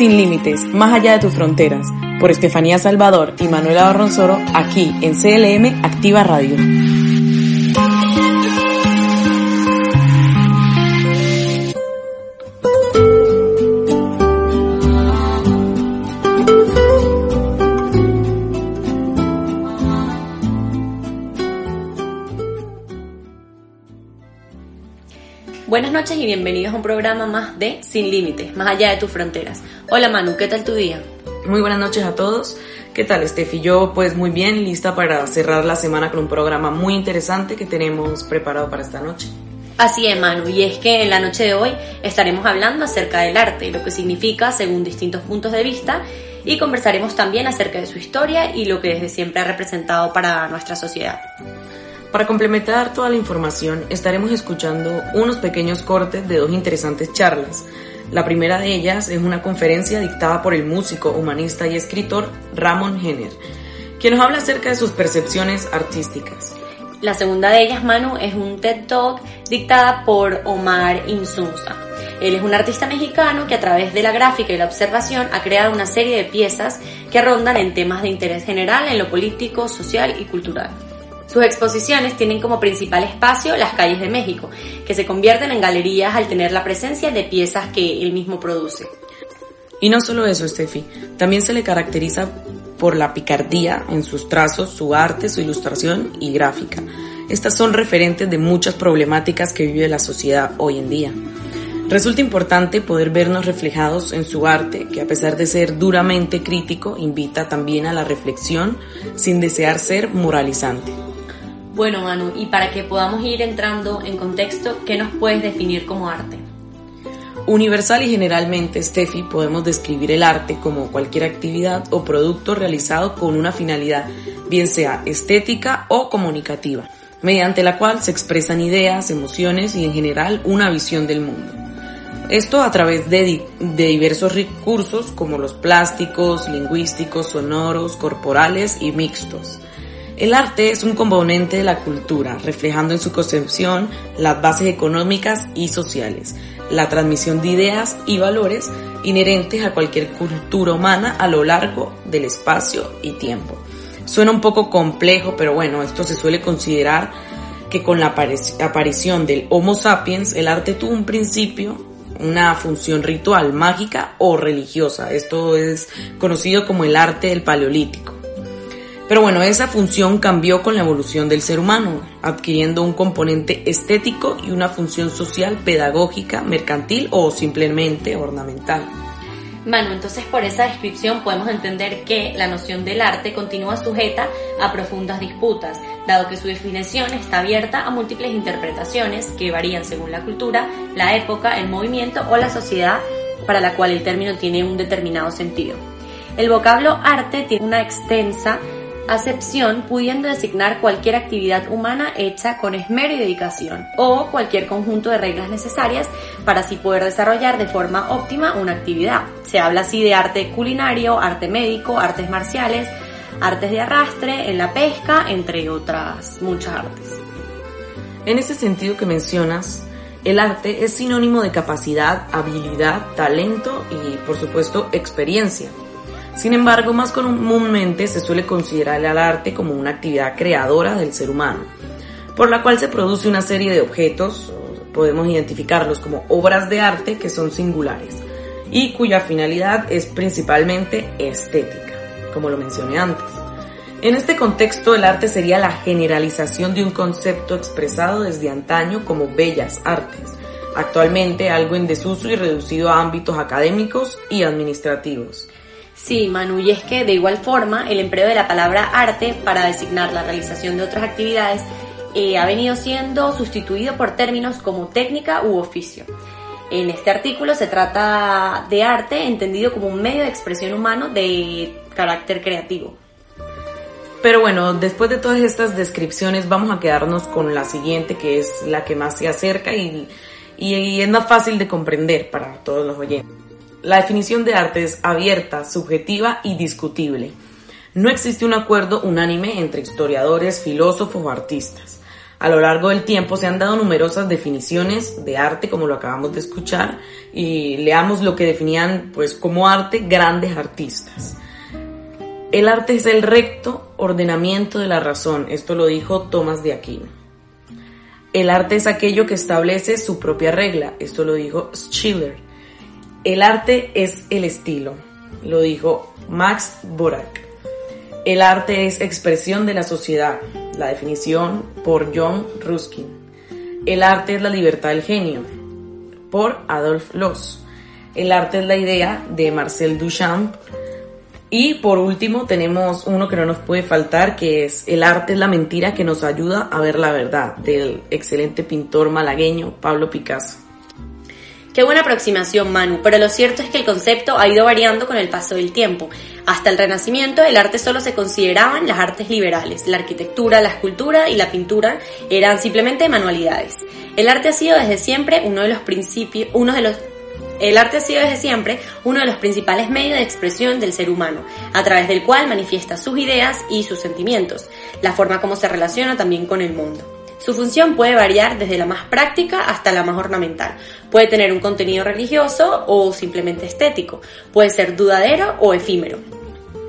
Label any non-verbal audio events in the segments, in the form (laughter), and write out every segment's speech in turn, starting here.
Sin Límites, más allá de tus fronteras, por Estefanía Salvador y Manuela Barronzoro, aquí en CLM Activa Radio. Buenas noches y bienvenidos a un programa más de Sin Límites, más allá de tus fronteras. Hola Manu, ¿qué tal tu día? Muy buenas noches a todos. ¿Qué tal, Steffi? Yo pues muy bien, lista para cerrar la semana con un programa muy interesante que tenemos preparado para esta noche. Así es, Manu, y es que en la noche de hoy estaremos hablando acerca del arte, lo que significa según distintos puntos de vista, y conversaremos también acerca de su historia y lo que desde siempre ha representado para nuestra sociedad. Para complementar toda la información, estaremos escuchando unos pequeños cortes de dos interesantes charlas. La primera de ellas es una conferencia dictada por el músico, humanista y escritor Ramón Henner, quien nos habla acerca de sus percepciones artísticas. La segunda de ellas, Manu, es un TED Talk dictada por Omar Insunza. Él es un artista mexicano que a través de la gráfica y la observación ha creado una serie de piezas que rondan en temas de interés general en lo político, social y cultural. Sus exposiciones tienen como principal espacio las calles de México, que se convierten en galerías al tener la presencia de piezas que él mismo produce. Y no solo eso, Steffi, también se le caracteriza por la picardía en sus trazos, su arte, su ilustración y gráfica. Estas son referentes de muchas problemáticas que vive la sociedad hoy en día. Resulta importante poder vernos reflejados en su arte, que a pesar de ser duramente crítico, invita también a la reflexión sin desear ser moralizante. Bueno, Manu, y para que podamos ir entrando en contexto, ¿qué nos puedes definir como arte? Universal y generalmente, Steffi, podemos describir el arte como cualquier actividad o producto realizado con una finalidad, bien sea estética o comunicativa, mediante la cual se expresan ideas, emociones y en general una visión del mundo. Esto a través de, de, diversos recursos como los plásticos, lingüísticos, sonoros, corporales y mixtos. El arte es un componente de la cultura, reflejando en su concepción las bases económicas y sociales, la transmisión de ideas y valores inherentes a cualquier cultura humana a lo largo del espacio y tiempo. Suena un poco complejo, pero bueno, esto se suele considerar que con la aparición del Homo sapiens el arte tuvo un principio, una función ritual, mágica o religiosa. Esto es conocido como el arte del paleolítico. Pero bueno, esa función cambió con la evolución del ser humano, adquiriendo un componente estético y una función social, pedagógica, mercantil o simplemente ornamental. Manu, entonces por esa descripción podemos entender que la noción del arte continúa sujeta a profundas disputas, dado que su definición está abierta a múltiples interpretaciones que varían según la cultura, la época, el movimiento o la sociedad para la cual el término tiene un determinado sentido. El vocablo arte tiene una extensa acepción pudiendo designar cualquier actividad humana hecha con esmero y dedicación o cualquier conjunto de reglas necesarias para así poder desarrollar de forma óptima una actividad. Se habla así de arte culinario, arte médico, artes marciales, artes de arrastre, en la pesca, entre otras muchas artes. En ese sentido que mencionas, el arte es sinónimo de capacidad, habilidad, talento y por supuesto experiencia. Sin embargo, más comúnmente se suele considerar al arte como una actividad creadora del ser humano, por la cual se produce una serie de objetos, podemos identificarlos como obras de arte que son singulares y cuya finalidad es principalmente estética, como lo mencioné antes. En este contexto, el arte sería la generalización de un concepto expresado desde antaño como bellas artes, actualmente algo en desuso y reducido a ámbitos académicos y administrativos. Sí, Manu, y es que de igual forma el empleo de la palabra arte para designar la realización de otras actividades eh, ha venido siendo sustituido por términos como técnica u oficio. En este artículo se trata de arte entendido como un medio de expresión humano de carácter creativo. Pero bueno, después de todas estas descripciones vamos a quedarnos con la siguiente que es la que más se acerca y, y es más fácil de comprender para todos los oyentes. La definición de arte es abierta, subjetiva y discutible. No existe un acuerdo unánime entre historiadores, filósofos o artistas. A lo largo del tiempo se han dado numerosas definiciones de arte, como lo acabamos de escuchar, y leamos lo que definían pues como arte grandes artistas. El arte es el recto ordenamiento de la razón, esto lo dijo Tomás de Aquino. El arte es aquello que establece su propia regla, esto lo dijo Schiller. El arte es el estilo, lo dijo Max Borak. El arte es expresión de la sociedad, la definición por John Ruskin. El arte es la libertad del genio, por Adolf Loos. El arte es la idea de Marcel Duchamp. Y por último tenemos uno que no nos puede faltar, que es El arte es la mentira que nos ayuda a ver la verdad, del excelente pintor malagueño Pablo Picasso. Qué buena aproximación, Manu, pero lo cierto es que el concepto ha ido variando con el paso del tiempo. Hasta el Renacimiento, el arte solo se consideraban las artes liberales. La arquitectura, la escultura y la pintura eran simplemente manualidades. El arte ha sido desde siempre uno de los principios, uno de los el arte ha sido desde siempre uno de los principales medios de expresión del ser humano, a través del cual manifiesta sus ideas y sus sentimientos, la forma como se relaciona también con el mundo. Su función puede variar desde la más práctica hasta la más ornamental. Puede tener un contenido religioso o simplemente estético. Puede ser dudadero o efímero.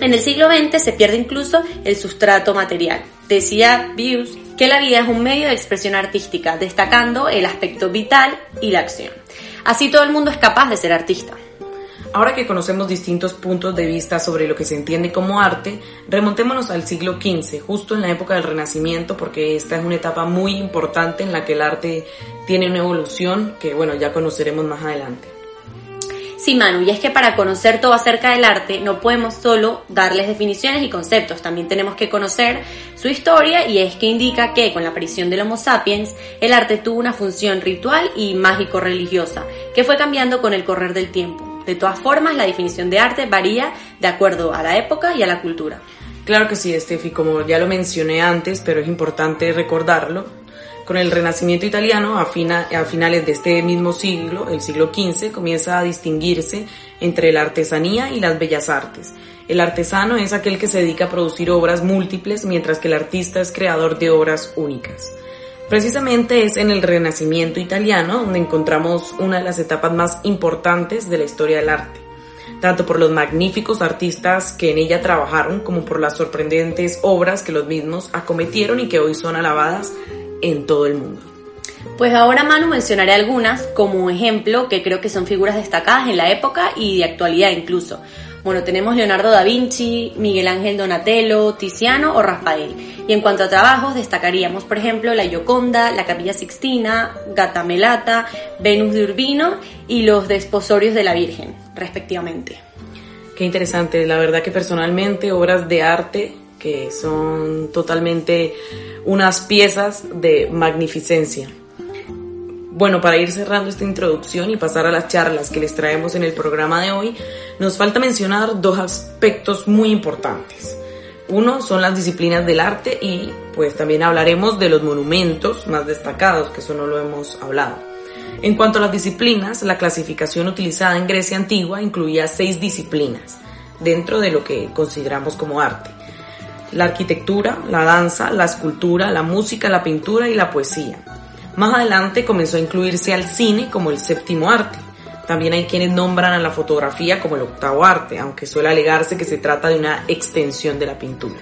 En el siglo XX se pierde incluso el sustrato material. Decía Bius que la vida es un medio de expresión artística, destacando el aspecto vital y la acción. Así todo el mundo es capaz de ser artista. Ahora que conocemos distintos puntos de vista sobre lo que se entiende como arte, remontémonos al siglo XV, justo en la época del Renacimiento, porque esta es una etapa muy importante en la que el arte tiene una evolución que, bueno, ya conoceremos más adelante. Sí, Manu, y es que para conocer todo acerca del arte no podemos solo darles definiciones y conceptos, también tenemos que conocer su historia y es que indica que con la aparición del Homo sapiens el arte tuvo una función ritual y mágico-religiosa que fue cambiando con el correr del tiempo. De todas formas, la definición de arte varía de acuerdo a la época y a la cultura. Claro que sí, Estefi, como ya lo mencioné antes, pero es importante recordarlo. Con el Renacimiento italiano, a, finales de este mismo siglo, el siglo XV, comienza a distinguirse entre la artesanía y las bellas artes. El artesano es aquel que se dedica a producir obras múltiples, mientras que el artista es creador de obras únicas. Precisamente es en el Renacimiento italiano donde encontramos una de las etapas más importantes de la historia del arte, tanto por los magníficos artistas que en ella trabajaron como por las sorprendentes obras que los mismos acometieron y que hoy son alabadas en todo el mundo. Pues ahora Manu mencionaré algunas como ejemplo que creo que son figuras destacadas en la época y de actualidad incluso. Bueno, tenemos Leonardo da Vinci, Miguel Ángel Donatello, Tiziano o Rafael. Y en cuanto a trabajos, destacaríamos, por ejemplo, la Gioconda, la Capilla Sixtina, Gatamelata, Venus de Urbino y los Desposorios de la Virgen, respectivamente. Qué interesante, la verdad que personalmente obras de arte que son totalmente unas piezas de magnificencia. Bueno, para ir cerrando esta introducción y pasar a las charlas que les traemos en el programa de hoy, nos falta mencionar dos aspectos muy importantes. Uno son las disciplinas del arte y pues también hablaremos de los monumentos más destacados, que eso no lo hemos hablado. En cuanto a las disciplinas, la clasificación utilizada en Grecia antigua incluía seis disciplinas dentro de lo que consideramos como arte. La arquitectura, la danza, la escultura, la música, la pintura y la poesía. Más adelante comenzó a incluirse al cine como el séptimo arte. También hay quienes nombran a la fotografía como el octavo arte, aunque suele alegarse que se trata de una extensión de la pintura.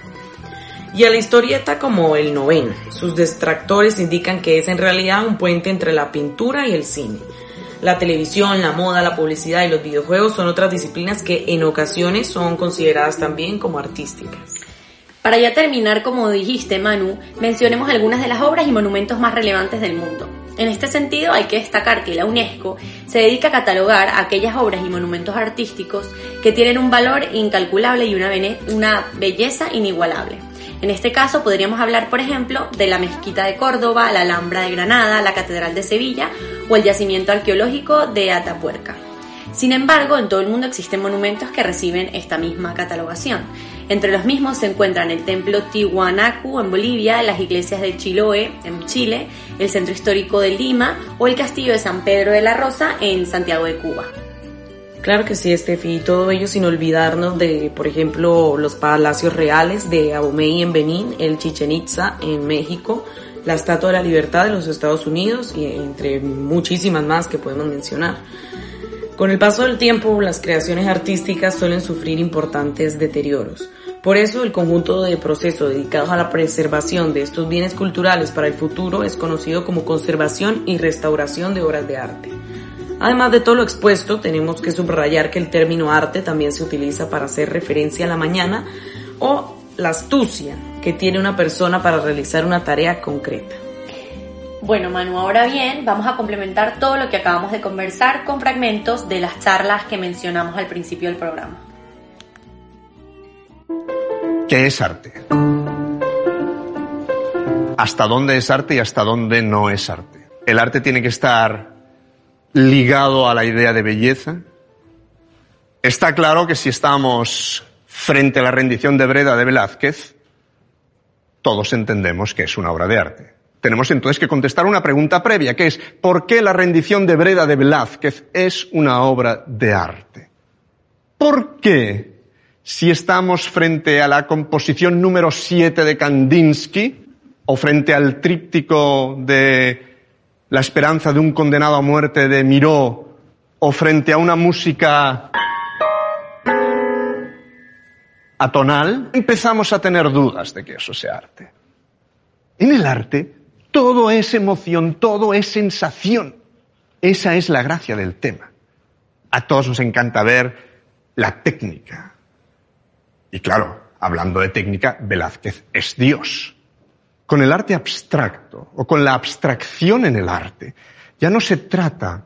Y a la historieta como el noveno. Sus detractores indican que es en realidad un puente entre la pintura y el cine. La televisión, la moda, la publicidad y los videojuegos son otras disciplinas que en ocasiones son consideradas también como artísticas. Para ya terminar, como dijiste, Manu, mencionemos algunas de las obras y monumentos más relevantes del mundo. En este sentido, hay que destacar que la UNESCO se dedica a catalogar aquellas obras y monumentos artísticos que tienen un valor incalculable y una, una belleza inigualable. En este caso podríamos hablar, por ejemplo, de la Mezquita de Córdoba, la Alhambra de Granada, la Catedral de Sevilla o el yacimiento arqueológico de Atapuerca. Sin embargo, en todo el mundo existen monumentos que reciben esta misma catalogación. Entre los mismos se encuentran el templo Tiwanaku en Bolivia, las iglesias de Chiloé en Chile, el centro histórico de Lima o el castillo de San Pedro de la Rosa en Santiago de Cuba. Claro que sí, Estefi, y todo ello sin olvidarnos de, por ejemplo, los palacios reales de Abomey en Benín, el Chichen Itza en México, la Estatua de la Libertad de los Estados Unidos y entre muchísimas más que podemos mencionar. Con el paso del tiempo, las creaciones artísticas suelen sufrir importantes deterioros. Por eso, el conjunto de procesos dedicados a la preservación de estos bienes culturales para el futuro es conocido como conservación y restauración de obras de arte. Además de todo lo expuesto, tenemos que subrayar que el término arte también se utiliza para hacer referencia a la mañana o la astucia que tiene una persona para realizar una tarea concreta. Bueno, Manu, ahora bien, vamos a complementar todo lo que acabamos de conversar con fragmentos de las charlas que mencionamos al principio del programa. ¿Qué es arte? ¿Hasta dónde es arte y hasta dónde no es arte? El arte tiene que estar ligado a la idea de belleza. Está claro que si estamos frente a la rendición de Breda de Velázquez, todos entendemos que es una obra de arte. Tenemos entonces que contestar una pregunta previa, que es ¿por qué la rendición de Breda de Velázquez es una obra de arte? ¿Por qué, si estamos frente a la composición número 7 de Kandinsky, o frente al tríptico de la esperanza de un condenado a muerte de Miró o frente a una música atonal, empezamos a tener dudas de que eso sea arte. En el arte, todo es emoción, todo es sensación. Esa es la gracia del tema. A todos nos encanta ver la técnica. Y claro, hablando de técnica, Velázquez es Dios con el arte abstracto o con la abstracción en el arte, ya no se trata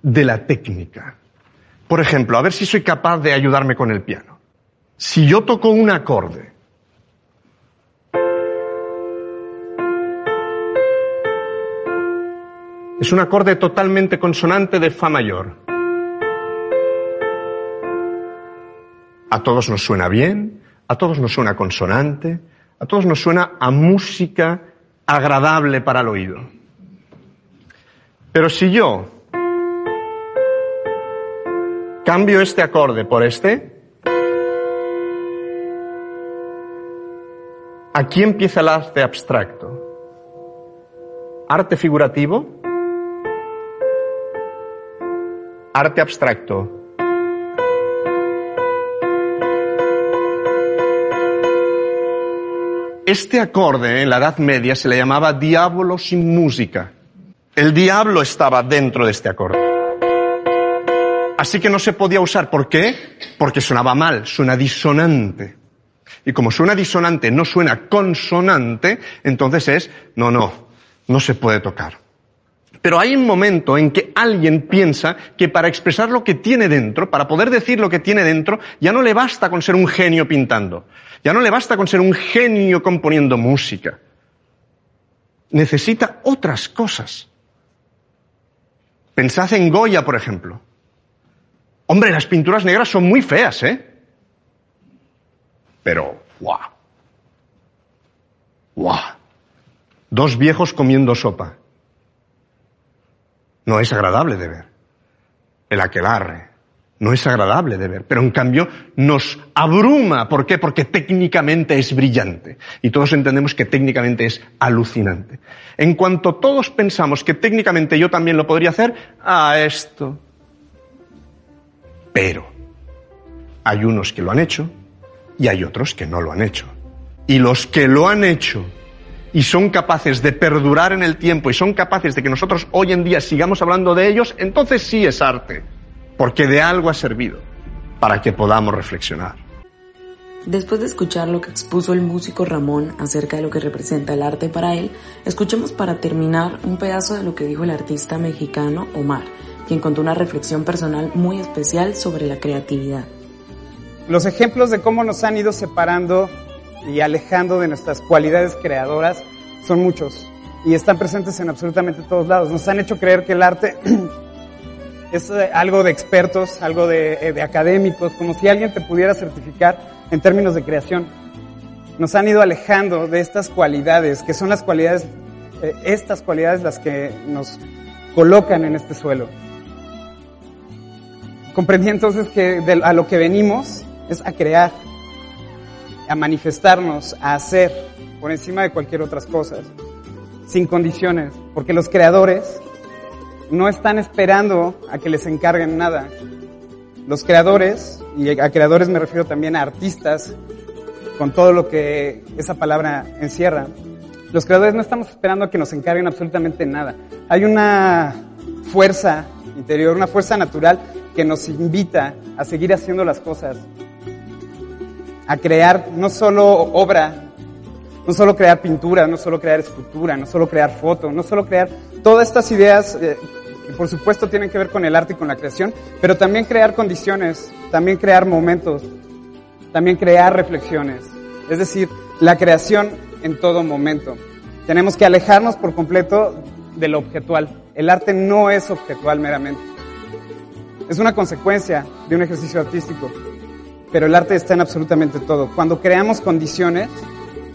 de la técnica. Por ejemplo, a ver si soy capaz de ayudarme con el piano. Si yo toco un acorde, es un acorde totalmente consonante de Fa mayor. A todos nos suena bien, a todos nos suena consonante, a todos nos suena a música agradable para el oído. Pero si yo cambio este acorde por este, aquí empieza el arte abstracto. Arte figurativo, arte abstracto, Este acorde en la Edad Media se le llamaba diablo sin música. El diablo estaba dentro de este acorde. Así que no se podía usar. ¿Por qué? Porque sonaba mal, suena disonante. Y como suena disonante, no suena consonante, entonces es, no, no, no se puede tocar. Pero hay un momento en que alguien piensa que para expresar lo que tiene dentro, para poder decir lo que tiene dentro, ya no le basta con ser un genio pintando. Ya no le basta con ser un genio componiendo música. Necesita otras cosas. Pensad en Goya, por ejemplo. Hombre, las pinturas negras son muy feas, ¿eh? Pero, ¡guau! ¡guau! Dos viejos comiendo sopa. No es agradable de ver. El aquelarre, no es agradable de ver, pero en cambio nos abruma. ¿Por qué? Porque técnicamente es brillante. Y todos entendemos que técnicamente es alucinante. En cuanto todos pensamos que técnicamente yo también lo podría hacer, a esto. Pero hay unos que lo han hecho y hay otros que no lo han hecho. Y los que lo han hecho y son capaces de perdurar en el tiempo y son capaces de que nosotros hoy en día sigamos hablando de ellos, entonces sí es arte porque de algo ha servido para que podamos reflexionar. Después de escuchar lo que expuso el músico Ramón acerca de lo que representa el arte para él, escuchemos para terminar un pedazo de lo que dijo el artista mexicano Omar, quien contó una reflexión personal muy especial sobre la creatividad. Los ejemplos de cómo nos han ido separando y alejando de nuestras cualidades creadoras son muchos y están presentes en absolutamente todos lados. Nos han hecho creer que el arte (clears throat) es eh, algo de expertos, algo eh, de, académicos, como si alguien te pudiera certificar en términos de creación. Nos han ido alejando de estas cualidades, que son las cualidades, eh, estas cualidades las que nos colocan en este suelo. Comprendí entonces que a lo que venimos es a crear. A manifestarnos, a hacer por encima de cualquier otras cosas, sin condiciones, porque los creadores no están esperando a que les encarguen nada. Los creadores, y a creadores me refiero también a artistas, con todo lo que esa palabra encierra, los creadores no estamos esperando a que nos encarguen absolutamente nada. Hay una fuerza interior, una fuerza natural que nos invita a seguir haciendo las cosas, a crear no solo obra, no solo crear pintura, no solo crear escultura, no solo crear foto, no solo crear todas estas ideas eh, que por supuesto tienen que ver con el arte y con la creación, pero también crear condiciones, también crear momentos, también crear reflexiones. Es decir, la creación en todo momento. Tenemos que alejarnos por completo de lo objetual. El arte no es objetual meramente. Es una consecuencia de un ejercicio artístico, pero el arte está en absolutamente todo. Cuando creamos condiciones,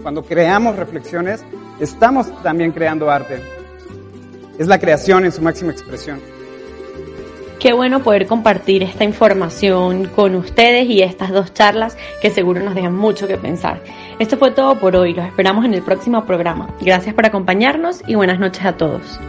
cuando creamos reflexiones, estamos también creando arte. Es la creación en su máxima expresión. Qué bueno poder compartir esta información con ustedes y estas dos charlas que seguro nos dejan mucho que pensar. Esto fue todo por hoy, los esperamos en el próximo programa. Gracias por acompañarnos y buenas noches a todos.